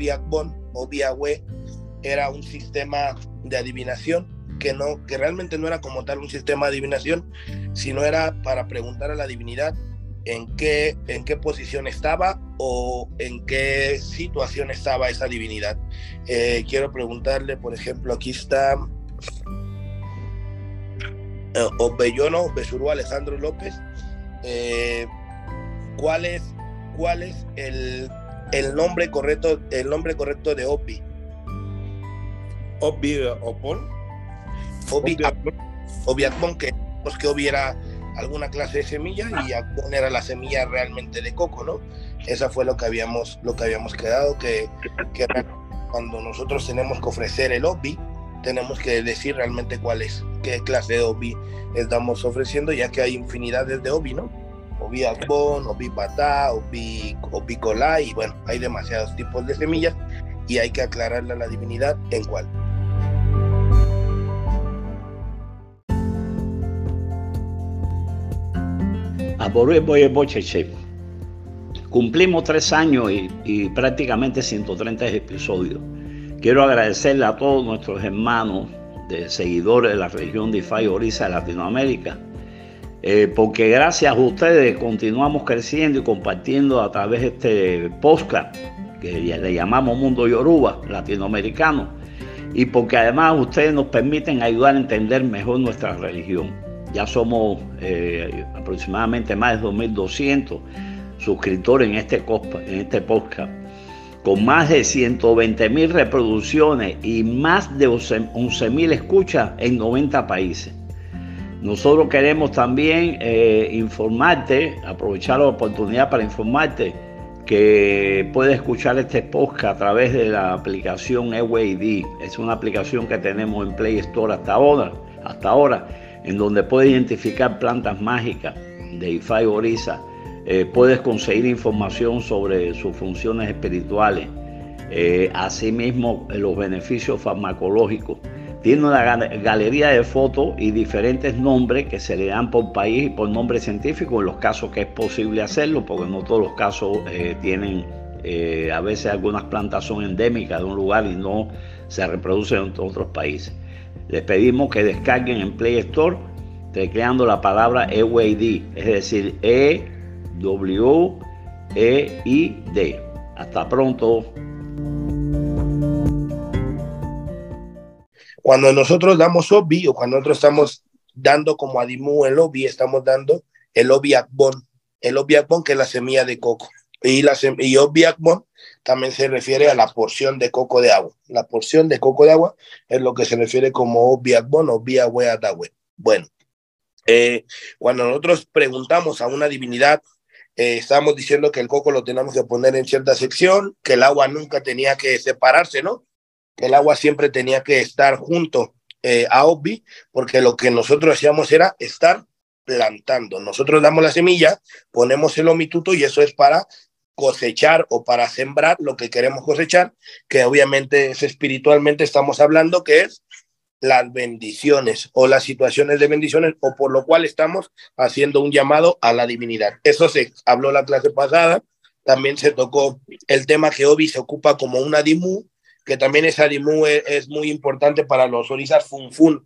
Obi Akbon, Obi Agüe, era un sistema de adivinación que no que realmente no era como tal un sistema de adivinación, sino era para preguntar a la divinidad en qué en qué posición estaba o en qué situación estaba esa divinidad. Eh, quiero preguntarle, por ejemplo, aquí está eh, Obellono Besurú Alejandro López. Eh, ¿Cuál es, cuál es el, el, nombre correcto, el nombre correcto de Obi? Obi Opon. Obi, Obi Akbon, que, pues que Obi era alguna clase de semilla y Akbon era la semilla realmente de coco, ¿no? Esa fue lo que habíamos, lo que habíamos quedado, que, que cuando nosotros tenemos que ofrecer el Obi, tenemos que decir realmente cuál es, qué clase de obi estamos ofreciendo, ya que hay infinidades de obi, ¿no? Obi albón, obi patá, obi, obi colá, y bueno, hay demasiados tipos de semillas y hay que aclararle a la divinidad en cuál. Cumplimos tres años y, y prácticamente 130 episodios. Quiero agradecerle a todos nuestros hermanos de seguidores de la región de Ifai Orisa de Latinoamérica, eh, porque gracias a ustedes continuamos creciendo y compartiendo a través de este podcast que le llamamos Mundo Yoruba latinoamericano, y porque además ustedes nos permiten ayudar a entender mejor nuestra religión. Ya somos eh, aproximadamente más de 2.200 suscriptores en este, en este podcast con más de 120 mil reproducciones y más de 11 mil escuchas en 90 países. Nosotros queremos también eh, informarte, aprovechar la oportunidad para informarte que puedes escuchar este podcast a través de la aplicación EWAD. Es una aplicación que tenemos en Play Store hasta ahora, hasta ahora en donde puedes identificar plantas mágicas de IFAI Orisa eh, puedes conseguir información sobre sus funciones espirituales, eh, asimismo los beneficios farmacológicos. Tiene una galería de fotos y diferentes nombres que se le dan por país y por nombre científico en los casos que es posible hacerlo, porque no todos los casos eh, tienen, a veces algunas plantas son endémicas de un lugar y no se reproducen en otros países. Les pedimos que descarguen en Play Store tecleando la palabra EWAD, es decir, E W-E-I-D. Hasta pronto. Cuando nosotros damos OBI o cuando nosotros estamos dando como Adimu el OBI, estamos dando el OBI Akbon, el OBI Akbon que es la semilla de coco. Y, la y OBI Akbon también se refiere a la porción de coco de agua. La porción de coco de agua es lo que se refiere como OBI Akbon o OBI Bueno, eh, cuando nosotros preguntamos a una divinidad eh, estamos diciendo que el coco lo tenemos que poner en cierta sección, que el agua nunca tenía que separarse, ¿no? El agua siempre tenía que estar junto eh, a Obi, porque lo que nosotros hacíamos era estar plantando. Nosotros damos la semilla, ponemos el omituto y eso es para cosechar o para sembrar lo que queremos cosechar, que obviamente es espiritualmente estamos hablando que es las bendiciones o las situaciones de bendiciones o por lo cual estamos haciendo un llamado a la divinidad. Eso se habló la clase pasada. También se tocó el tema que Obi se ocupa como una dimu, que también esa dimu es, es muy importante para los orizas funfun.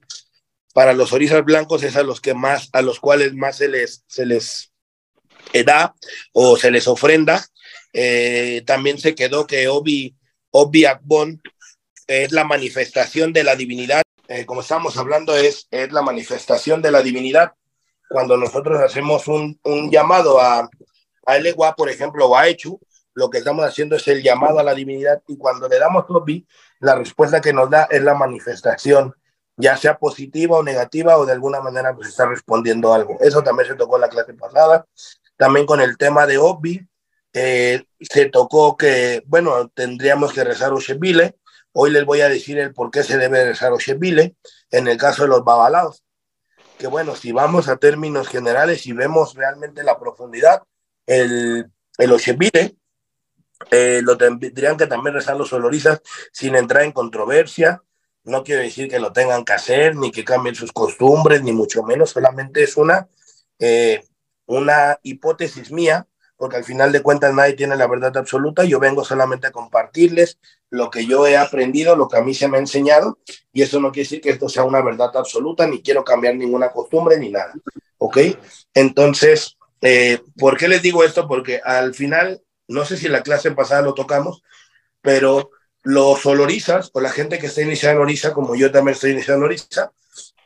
Para los orizas blancos es a los que más, a los cuales más se les, se les da o se les ofrenda. Eh, también se quedó que Obi, Obi Akbon es la manifestación de la divinidad eh, como estamos hablando, es, es la manifestación de la divinidad. Cuando nosotros hacemos un, llamado a, a por ejemplo, o a Echu, lo que estamos haciendo es el llamado a la divinidad y cuando le damos Topi, la respuesta que nos da es la manifestación, ya sea positiva o negativa o de alguna manera pues está respondiendo algo. Eso también se tocó en la clase pasada. También con el tema de Obi, eh, se tocó que, bueno, tendríamos que rezar Ushebile, Hoy les voy a decir el por qué se debe rezar Oshebile en el caso de los babalaos. Que bueno, si vamos a términos generales y vemos realmente la profundidad, el, el Oshebile eh, lo tendrían que también rezar los olorizas sin entrar en controversia. No quiere decir que lo tengan que hacer, ni que cambien sus costumbres, ni mucho menos. Solamente es una, eh, una hipótesis mía porque al final de cuentas nadie tiene la verdad absoluta. Yo vengo solamente a compartirles lo que yo he aprendido, lo que a mí se me ha enseñado, y eso no quiere decir que esto sea una verdad absoluta, ni quiero cambiar ninguna costumbre ni nada. ¿Ok? Entonces, eh, ¿por qué les digo esto? Porque al final, no sé si la clase pasada lo tocamos, pero los olorizas o la gente que está iniciando Orisa, como yo también estoy iniciando Orisa,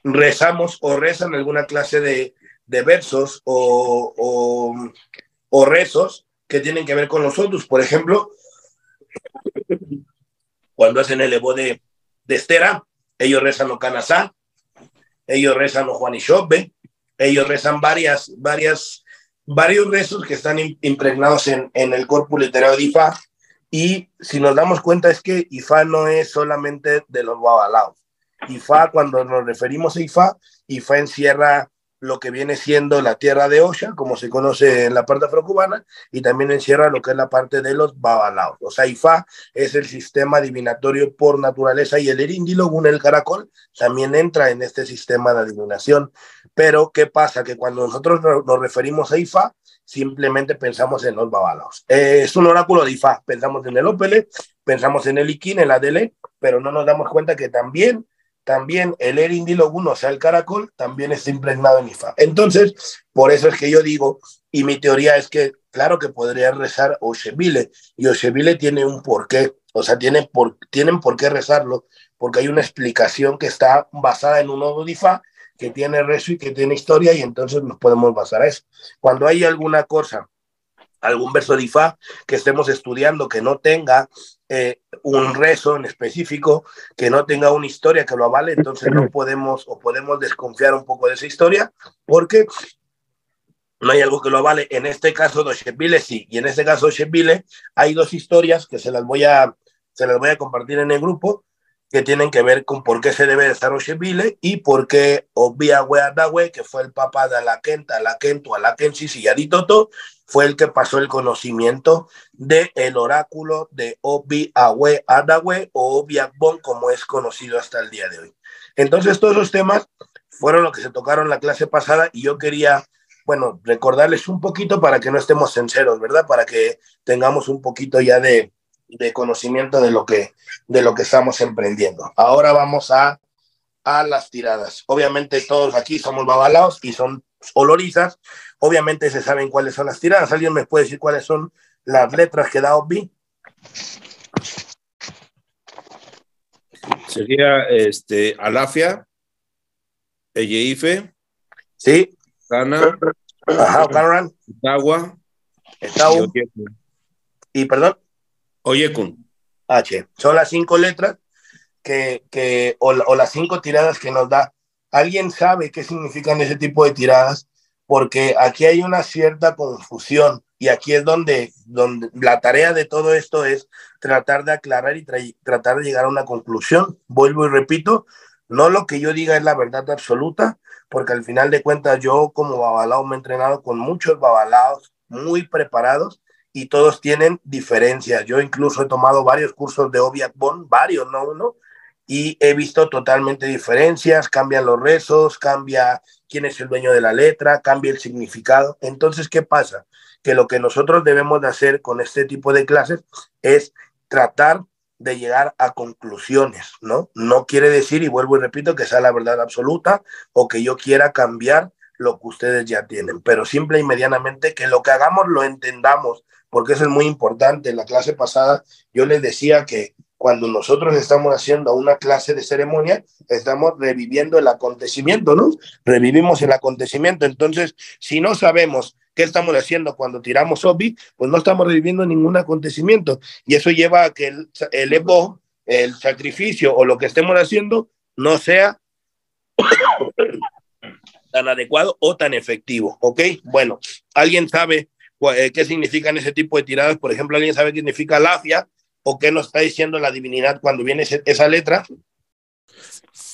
rezamos o rezan alguna clase de, de versos o, o, rezos que tienen que ver con nosotros. Por ejemplo, cuando hacen el Evo de, de Estera, ellos rezan o Canasá, ellos rezan o Juan y ellos rezan varias, varias, varios rezos que están impregnados en, en el corpus literario de Ifá y si nos damos cuenta es que Ifá no es solamente de los babalaos. Ifá, cuando nos referimos a Ifá, Ifá encierra lo que viene siendo la tierra de Osha, como se conoce en la parte afrocubana, y también encierra lo que es la parte de los babalaos. O sea, Ifá es el sistema adivinatorio por naturaleza y el erindilo, un el caracol, también entra en este sistema de adivinación. Pero, ¿qué pasa? Que cuando nosotros nos referimos a Ifá, simplemente pensamos en los babalos. Eh, es un oráculo de Ifá, pensamos en el Opele, pensamos en el Iquín, el Adele, pero no nos damos cuenta que también, también el Erindilo 1, o sea, el caracol, también está impregnado en Ifá. Entonces, por eso es que yo digo, y mi teoría es que, claro que podría rezar Oshebile, y Oshebile tiene un porqué, o sea, tiene por, tienen por qué rezarlo, porque hay una explicación que está basada en un nodo de Ifá, que tiene rezo y que tiene historia y entonces nos podemos basar a eso. Cuando hay alguna cosa, algún verso de Ifá que estemos estudiando que no tenga eh, un rezo en específico, que no tenga una historia que lo avale, entonces no podemos o podemos desconfiar un poco de esa historia porque no hay algo que lo avale. En este caso, Doshebile sí, y en este caso, Doshebile hay dos historias que se las voy a, se las voy a compartir en el grupo que tienen que ver con por qué se debe estar Oshebile y por qué Obiahue Adahue, que fue el papá de Alaquenta, Alaquento, Alaquensis y Yaditoto, fue el que pasó el conocimiento del el oráculo de Obiahue Adahue o Obiagbon, como es conocido hasta el día de hoy. Entonces, todos los temas fueron lo que se tocaron la clase pasada y yo quería, bueno, recordarles un poquito para que no estemos sinceros, ¿verdad? Para que tengamos un poquito ya de, de conocimiento de lo que, de lo que estamos emprendiendo. Ahora vamos a, a las tiradas. Obviamente todos aquí somos babalaos y son olorizas. Obviamente se saben cuáles son las tiradas. ¿Alguien me puede decir cuáles son las letras que da Obi? Sería este, Alafia, Eyeife. Sí. Cana. Ajá, Caran. Etagua. Y, y perdón. Oyekun. H. Son las cinco letras que, que o, o, las cinco tiradas que nos da. ¿Alguien sabe qué significan ese tipo de tiradas? Porque aquí hay una cierta confusión y aquí es donde, donde la tarea de todo esto es tratar de aclarar y tra tratar de llegar a una conclusión. Vuelvo y repito, no lo que yo diga es la verdad absoluta, porque al final de cuentas yo como babalao me he entrenado con muchos babalaos muy preparados y todos tienen diferencias. Yo incluso he tomado varios cursos de Obiakbon, varios, no uno, y he visto totalmente diferencias, cambian los rezos, cambia quién es el dueño de la letra, cambia el significado. Entonces, ¿qué pasa? Que lo que nosotros debemos de hacer con este tipo de clases es tratar de llegar a conclusiones, ¿no? No quiere decir, y vuelvo y repito, que sea la verdad absoluta o que yo quiera cambiar lo que ustedes ya tienen, pero simple y medianamente que lo que hagamos lo entendamos porque eso es muy importante. En la clase pasada yo les decía que cuando nosotros estamos haciendo una clase de ceremonia, estamos reviviendo el acontecimiento, ¿no? Revivimos el acontecimiento. Entonces, si no sabemos qué estamos haciendo cuando tiramos obi, pues no estamos reviviendo ningún acontecimiento. Y eso lleva a que el, el evo, el sacrificio o lo que estemos haciendo no sea tan adecuado o tan efectivo, ¿ok? Bueno, ¿alguien sabe eh, qué significan ese tipo de tiradas. Por ejemplo, ¿alguien sabe qué significa lafia o qué nos está diciendo la divinidad cuando viene esa letra?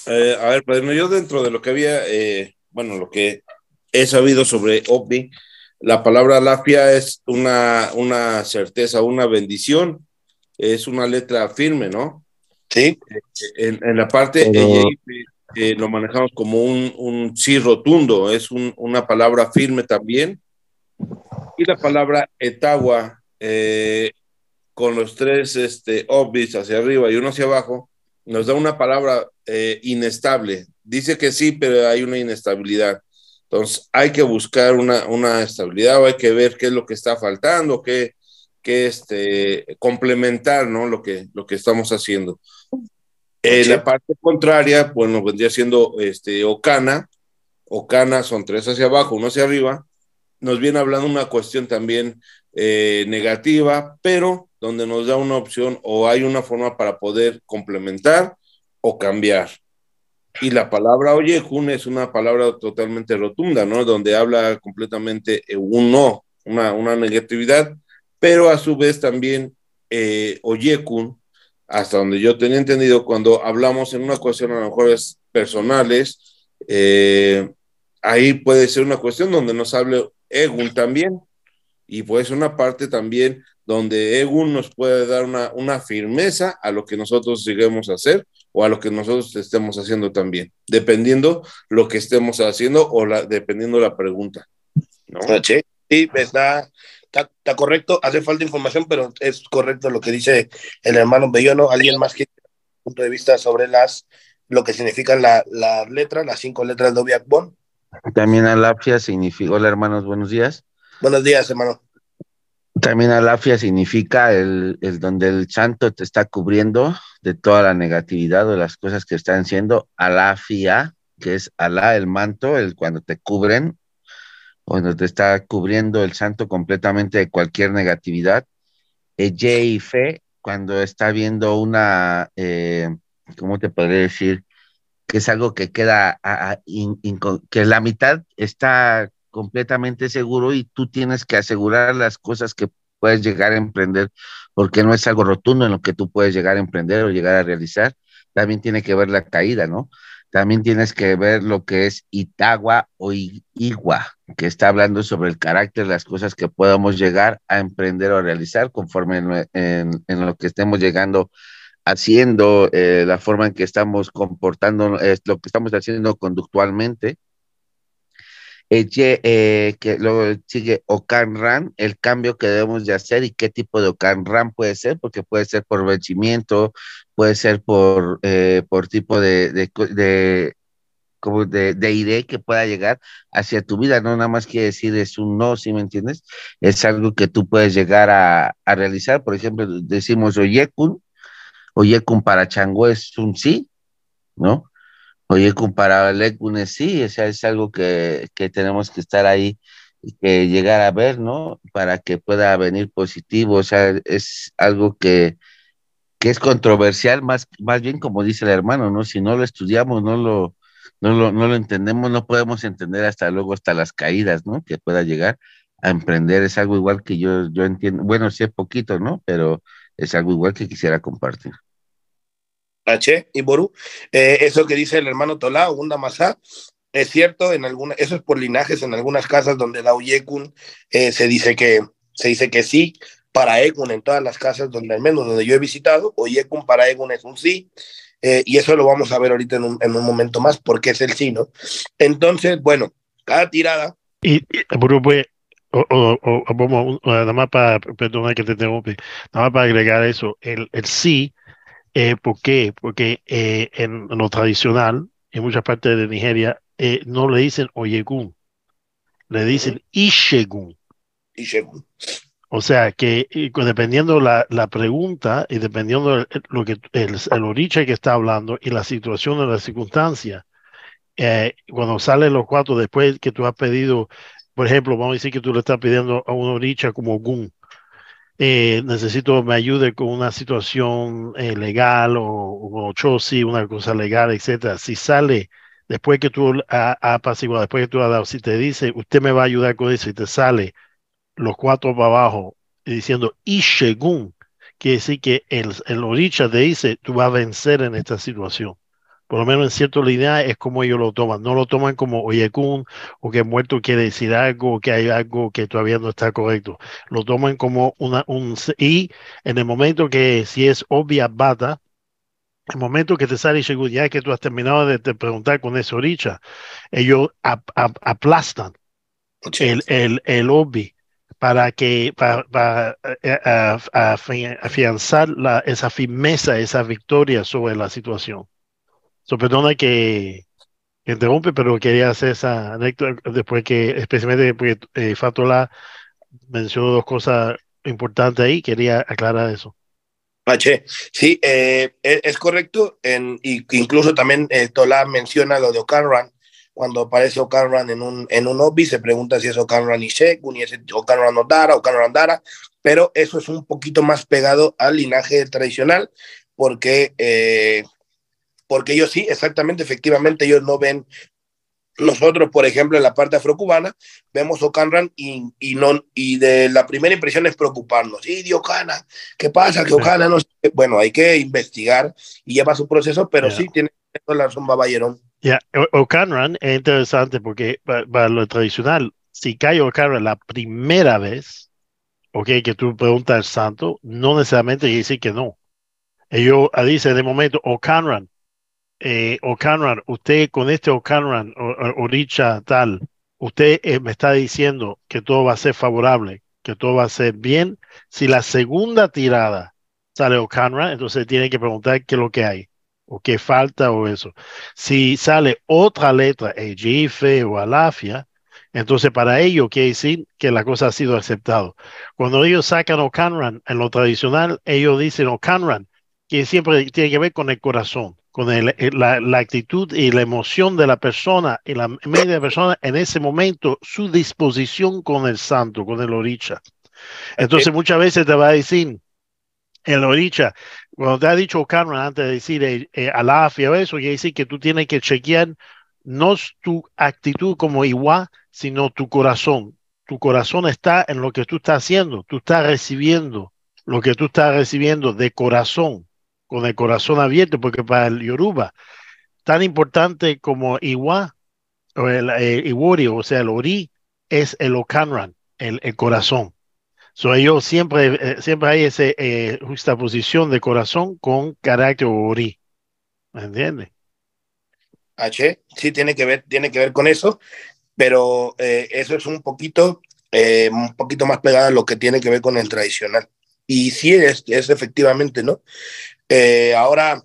Eh, a ver, pues yo dentro de lo que había, eh, bueno, lo que he sabido sobre OVNI, la palabra lafia es una, una certeza, una bendición, es una letra firme, ¿no? Sí. En, en la parte eh, lo manejamos como un, un sí rotundo, es un, una palabra firme también Y la palabra etagua, eh, con los tres este, obis hacia arriba y uno hacia abajo, nos da una palabra eh, inestable. Dice que sí, pero hay una inestabilidad. Entonces hay que buscar una, una estabilidad o hay que ver qué es lo que está faltando, qué, qué este, complementar ¿no? lo, que, lo que estamos haciendo. Eh, la parte contraria, bueno, vendría siendo este, Ocana. Ocana son tres hacia abajo, uno hacia arriba. Nos viene hablando una cuestión también eh, negativa, pero donde nos da una opción o hay una forma para poder complementar o cambiar. Y la palabra Oyekun es una palabra totalmente rotunda, ¿no? Donde habla completamente eh, un no, una, una negatividad, pero a su vez también eh, Oyekun, hasta donde yo tenía entendido, cuando hablamos en una cuestión a lo mejor es personales, eh, ahí puede ser una cuestión donde nos hable Egun también, y puede ser una parte también donde Egun nos puede dar una, una firmeza a lo que nosotros lleguemos a hacer o a lo que nosotros estemos haciendo también, dependiendo lo que estemos haciendo o la, dependiendo la pregunta. ¿no? Sí, está, está, está, correcto, hace falta información, pero es correcto lo que dice el hermano Bellono. ¿Alguien más que punto de vista sobre las lo que significan las la letras, las cinco letras de Obiakbon? También alafia significa, hola hermanos, buenos días. Buenos días, hermano. También alafia significa el, el, donde el santo te está cubriendo de toda la negatividad o de las cosas que están siendo. Alafia, que es alá, el manto, el cuando te cubren, cuando te está cubriendo el santo completamente de cualquier negatividad. Eye y fe, cuando está viendo una, eh, ¿cómo te podría decir? Que es algo que queda, que la mitad está completamente seguro y tú tienes que asegurar las cosas que puedes llegar a emprender, porque no es algo rotundo en lo que tú puedes llegar a emprender o llegar a realizar. También tiene que ver la caída, ¿no? También tienes que ver lo que es Itagua o Igua, que está hablando sobre el carácter, las cosas que podamos llegar a emprender o realizar conforme en, lo que estemos llegando haciendo, eh, la forma en que estamos comportando, lo que estamos haciendo conductualmente eh, eh, que luego sigue Ocan Ran, el cambio que debemos de hacer y qué tipo de Ocan Ran puede ser, porque puede ser por vencimiento, puede ser por, eh, por tipo de, de, como de, de idea que pueda llegar hacia tu vida, no nada más quiere decir es un no, ¿sí me entiendes? Es algo que tú puedes llegar a, a realizar, por ejemplo, decimos Oyekun, Oyekun para Chango es un sí, ¿no? Oye, comparado al ECUNE, sí, o sea, es algo que, que, tenemos que estar ahí que llegar a ver, ¿no? Para que pueda venir positivo, o sea, es algo que, que es controversial, más, más bien como dice el hermano, ¿no? Si no lo estudiamos, no lo, no lo, no lo entendemos, no podemos entender hasta luego, hasta las caídas, ¿no? Que pueda llegar a emprender, es algo igual que yo, yo entiendo, bueno, es poquito, ¿no? Pero es algo igual que quisiera compartir. H y Boru. Eh, eso que dice el hermano Tolá, Unda Masá, es cierto, en alguna, eso es por linajes, en algunas casas donde da Uyekun, eh, se dice que se dice que sí, para Egun en todas las casas donde al menos donde yo he visitado, Oyekun para Egun es un sí, eh, y eso lo vamos a ver ahorita en un, en un, momento más, porque es el sí, ¿no? Entonces, bueno, cada tirada. Y, y Boru, pues, o, o, o, vamos, nada más para, perdona que te interrumpe, nada más para agregar eso, el, el sí eh, ¿Por qué? Porque eh, en, en, lo tradicional, en muchas partes de Nigeria, eh, no le dicen Oyegun, le dicen Ishegun. Ishegun. O sea que dependiendo la, la pregunta y dependiendo el, lo que el, el origen que está hablando y la situación o la circunstancia, eh, cuando salen los cuatro después que tú has pedido, por ejemplo, vamos a decir que tú le estás pidiendo a una oricha como Gun, eh, necesito me ayude con una situación eh, legal o, o una cosa legal, etcétera. Si sale después que tú has apaciguado, después que tú has dado, si te dice, usted me va a ayudar con eso y te sale los cuatro para abajo diciendo, y según, quiere decir que el, el oricha te dice, tú vas a vencer en esta situación por lo menos en cierta línea es como ellos lo toman. No lo toman como oyekun o que muerto quiere decir algo o que hay algo que todavía no está correcto. Lo toman como una, un... Y en el momento que si es obvia bata, el momento que te sale ya que tú has terminado de te preguntar con ese oricha, ellos ap, ap, aplastan el, el, el obvi para que para, eh, afianzar la, esa firmeza, esa victoria sobre la situación. So, perdona que, interrumpe, pero quería hacer esa anécdota después que, especialmente porque eh, Fatola mencionó dos cosas importantes ahí, quería aclarar eso. H, sí, eh, e, es correcto, en, incluso también eh, Tola menciona lo de O'Carran, cuando aparece O'Carran en un, en un obby, se pregunta si es O'Carran y Shekun, y es O'Carran Odara, O'Carran Dara, pero eso es un poquito más pegado al linaje tradicional, porque, eh, porque ellos sí, exactamente, efectivamente, ellos no ven nosotros, por ejemplo, en la parte afrocubana, vemos Ocanran y, y, no, y de la primera impresión es preocuparnos. Y de Ocana, ¿qué pasa? Que Ocana no Bueno, hay que investigar y lleva su proceso, pero sí tiene la razón Babayerón. Ya, Ocanran es interesante porque para, lo tradicional, si cae Ocanran la primera vez, ok, que tú preguntas al santo, no necesariamente quiere decir que no. Ellos dicen de momento, Ocanran, eh, usted con este O'Canran, o, Richa tal, usted eh, me está diciendo que todo va a ser favorable, que todo va a ser bien. Si la segunda tirada sale O'Canran, entonces tiene que preguntar qué es lo que hay, o qué falta, o eso. Si sale otra letra, Ejife o Alafia, entonces para ello quiere decir que la cosa ha sido aceptada. Cuando ellos sacan O'Canran en lo tradicional, ellos dicen O'Canran, que siempre tiene que ver con el corazón con el, la, la, actitud y la emoción de la persona y la media persona en ese momento, su disposición con el santo, con el oricha. Entonces muchas veces te va a decir, el oricha, cuando te ha dicho Carmen antes de decir eh, eh, alafia o eso, quiere decir que tú tienes que chequear no tu actitud como igual, sino tu corazón. Tu corazón está en lo que tú estás haciendo, tú estás recibiendo lo que tú estás recibiendo de corazón con el corazón abierto, porque para el Yoruba, tan importante como Iwa o el, Iwori, o sea, el Ori, es el Okanran, el, el corazón. So, ellos siempre, eh, siempre hay esa eh, justaposición de corazón con carácter Ori. ¿Me entiendes? H, sí, tiene que ver, tiene que ver con eso, pero eh, eso es un poquito, un poquito más pegado a lo que tiene que ver con el tradicional. Y sí es, es efectivamente, ¿no? Eh, ahora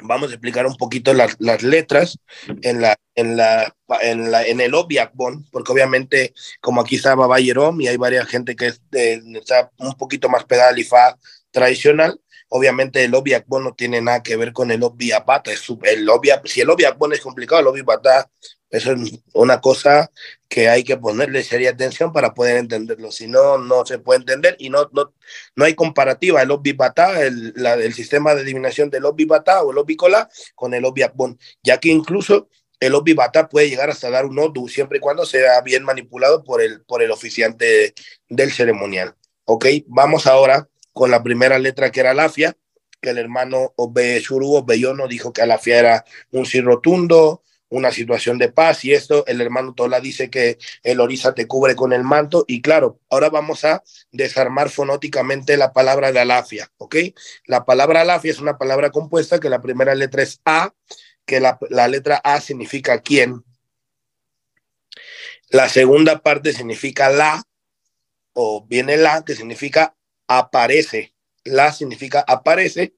vamos a explicar un poquito las, letras en, la, en, la, en, el Obiakbon, porque obviamente como aquí estaba Bayerón y hay varias gente que está un poquito más pegada al IFA tradicional, obviamente el Obiakbon no tiene nada que ver con el Obiapata, es el si el Obiakbon es complicado, el Obiapata eso es una cosa que hay que ponerle seria atención para poder entenderlo. Si no, no se puede entender y no, no, no hay comparativa el Obibata, el, el sistema de adivinación del Obibata o el Obicola con el Obiakbon, ya que incluso el Obibata puede llegar hasta dar un Odu siempre y cuando sea bien manipulado por el, por el oficiante del ceremonial. Ok, vamos ahora con la primera letra que era Lafia, que el hermano Obe Shuru Obeyono dijo que Alafia era un sí rotundo, una situación de paz y esto, el hermano Tola dice que el orisa te cubre con el manto y claro, ahora vamos a desarmar fonóticamente la palabra de alafia, ¿ok? La palabra alafia es una palabra compuesta que la primera letra es A, que la, la letra A significa quién. La segunda parte significa la, o viene la, que significa aparece. La significa aparece.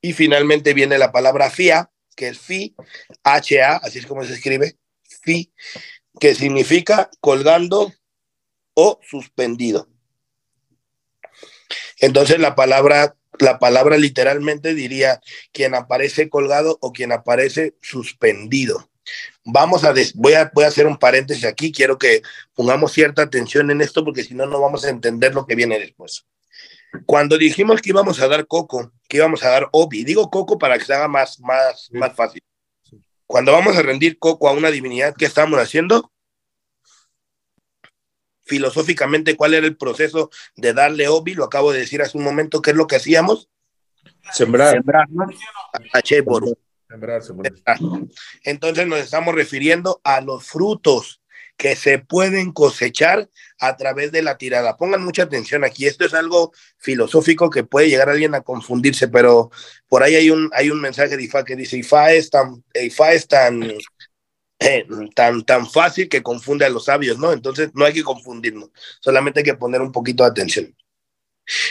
Y finalmente viene la palabra fia, que es fi, HA, así es como se escribe, fi, que significa colgando o suspendido. Entonces la palabra, la palabra literalmente diría quien aparece colgado o quien aparece suspendido. Vamos a, voy a, voy a hacer un paréntesis aquí, quiero que pongamos cierta atención en esto porque si no, no vamos a entender lo que viene después. Cuando dijimos que íbamos a dar coco, que íbamos a dar obi, digo coco para que se haga más, más, más fácil. Cuando vamos a rendir coco a una divinidad, ¿qué estamos haciendo? Filosóficamente, ¿cuál era el proceso de darle obi? Lo acabo de decir hace un momento, ¿qué es lo que hacíamos? Sembrar. Sembrar. Sembrar, Entonces nos estamos refiriendo a los frutos que se pueden cosechar a través de la tirada. Pongan mucha atención aquí, esto es algo filosófico que puede llegar a alguien a confundirse, pero por ahí hay un, hay un mensaje de Ifa que dice, Ifa es tan, Ifa es tan, eh, tan, tan fácil que confunde a los sabios, ¿no? Entonces no hay que confundirnos, solamente hay que poner un poquito de atención.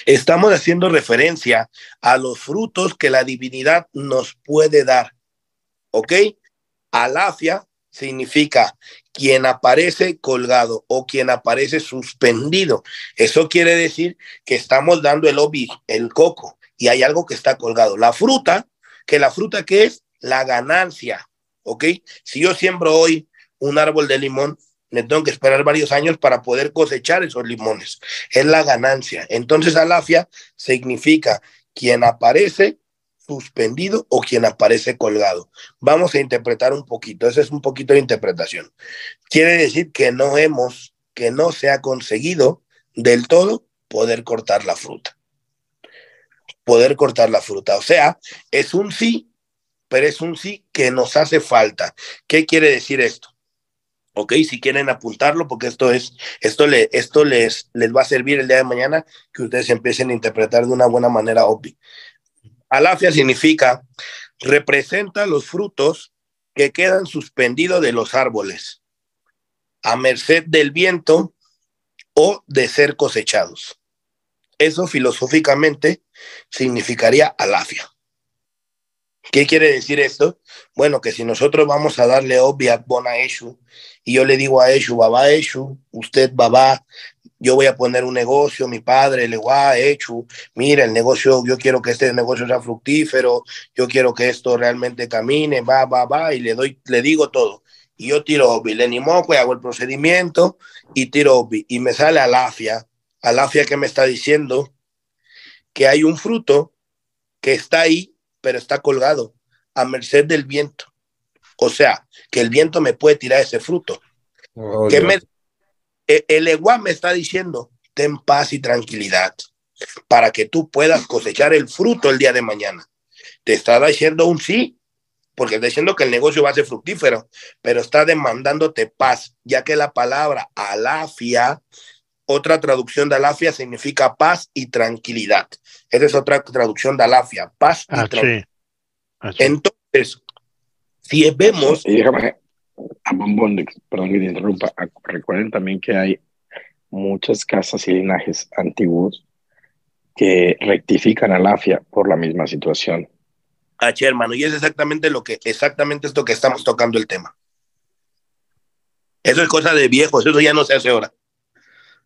Estamos haciendo referencia a los frutos que la divinidad nos puede dar, ¿ok? Alafia significa quien aparece colgado o quien aparece suspendido. Eso quiere decir que estamos dando el obi, el coco, y hay algo que está colgado. La fruta, que la fruta que es la ganancia, ¿ok? Si yo siembro hoy un árbol de limón, me tengo que esperar varios años para poder cosechar esos limones. Es la ganancia. Entonces, alafia significa quien aparece suspendido o quien aparece colgado. Vamos a interpretar un poquito. Ese es un poquito de interpretación. Quiere decir que no hemos, que no se ha conseguido del todo poder cortar la fruta. Poder cortar la fruta. O sea, es un sí, pero es un sí que nos hace falta. ¿Qué quiere decir esto? Ok, si quieren apuntarlo, porque esto es, esto, le, esto les, les va a servir el día de mañana que ustedes empiecen a interpretar de una buena manera obvia. Alafia significa representa los frutos que quedan suspendidos de los árboles a merced del viento o de ser cosechados. Eso filosóficamente significaría alafia. ¿Qué quiere decir esto? Bueno, que si nosotros vamos a darle obvia a Eshu y yo le digo a Eshu, Baba Eshu, usted Baba, yo voy a poner un negocio, mi padre le va a Eshu, mira el negocio, yo quiero que este negocio sea fructífero, yo quiero que esto realmente camine, va, va, va, y le doy, le digo todo. Y yo tiro obvi, le moco y hago el procedimiento y tiro obvi, y me sale alafia, alafia que me está diciendo que hay un fruto que está ahí pero está colgado a merced del viento. O sea, que el viento me puede tirar ese fruto. Oh, que me, el egua me está diciendo, ten paz y tranquilidad para que tú puedas cosechar el fruto el día de mañana. Te está diciendo un sí, porque está diciendo que el negocio va a ser fructífero, pero está demandándote paz, ya que la palabra alafia otra traducción de alafia significa paz y tranquilidad. Esa es otra traducción de alafia, paz y ah, tranquilidad. Ah, Entonces, si vemos... Y déjame, a bombón, perdón que te interrumpa, recuerden también que hay muchas casas y linajes antiguos que rectifican alafia por la misma situación. Ah, hermano, y es exactamente lo que, exactamente esto que estamos tocando el tema. Eso es cosa de viejos, eso ya no se hace ahora.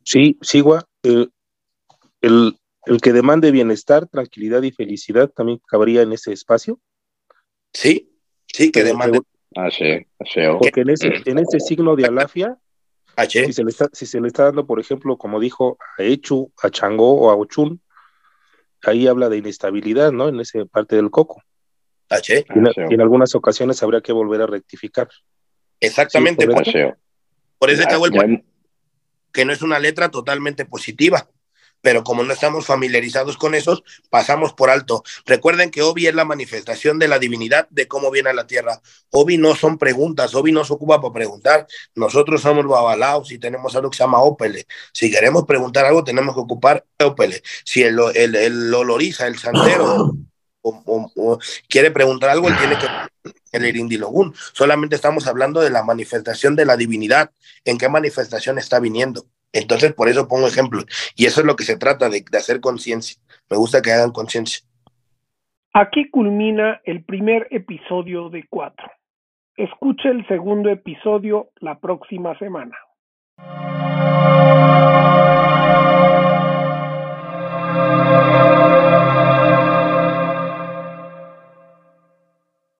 Sí, Sigua, el, el, que demande bienestar, tranquilidad y felicidad también cabría en ese espacio. Sí, sí, que demande. Ah, sí, Porque en ese, en ese signo de alafia, ah, si se, le está, si se le está dando, por ejemplo, como dijo a Echu, a Changó o a Ochun, ahí habla de inestabilidad, ¿no? En esa parte del coco. Ah, y, en, algunas ocasiones habría que volver a rectificar. Exactamente. por, por, eso acabó el que no es una letra totalmente positiva. Pero como no estamos familiarizados con esos, pasamos por alto. Recuerden que Obi es la manifestación de la divinidad de cómo viene a la tierra. Obi no son preguntas, Obi no se ocupa para preguntar. Nosotros somos babalaos y tenemos algo que se llama Opele. Si queremos preguntar algo, tenemos que ocupar Opele. Si el, el, el oloriza, el santero, quiere preguntar algo, él tiene que el Irindilogún. Solamente estamos hablando de la manifestación de la divinidad, en qué manifestación está viniendo. Entonces, por eso pongo ejemplos. Y eso es lo que se trata de, hacer conciencia. Me gusta que hagan conciencia. Aquí culmina el primer episodio de cuatro. Escuche el segundo episodio la próxima semana.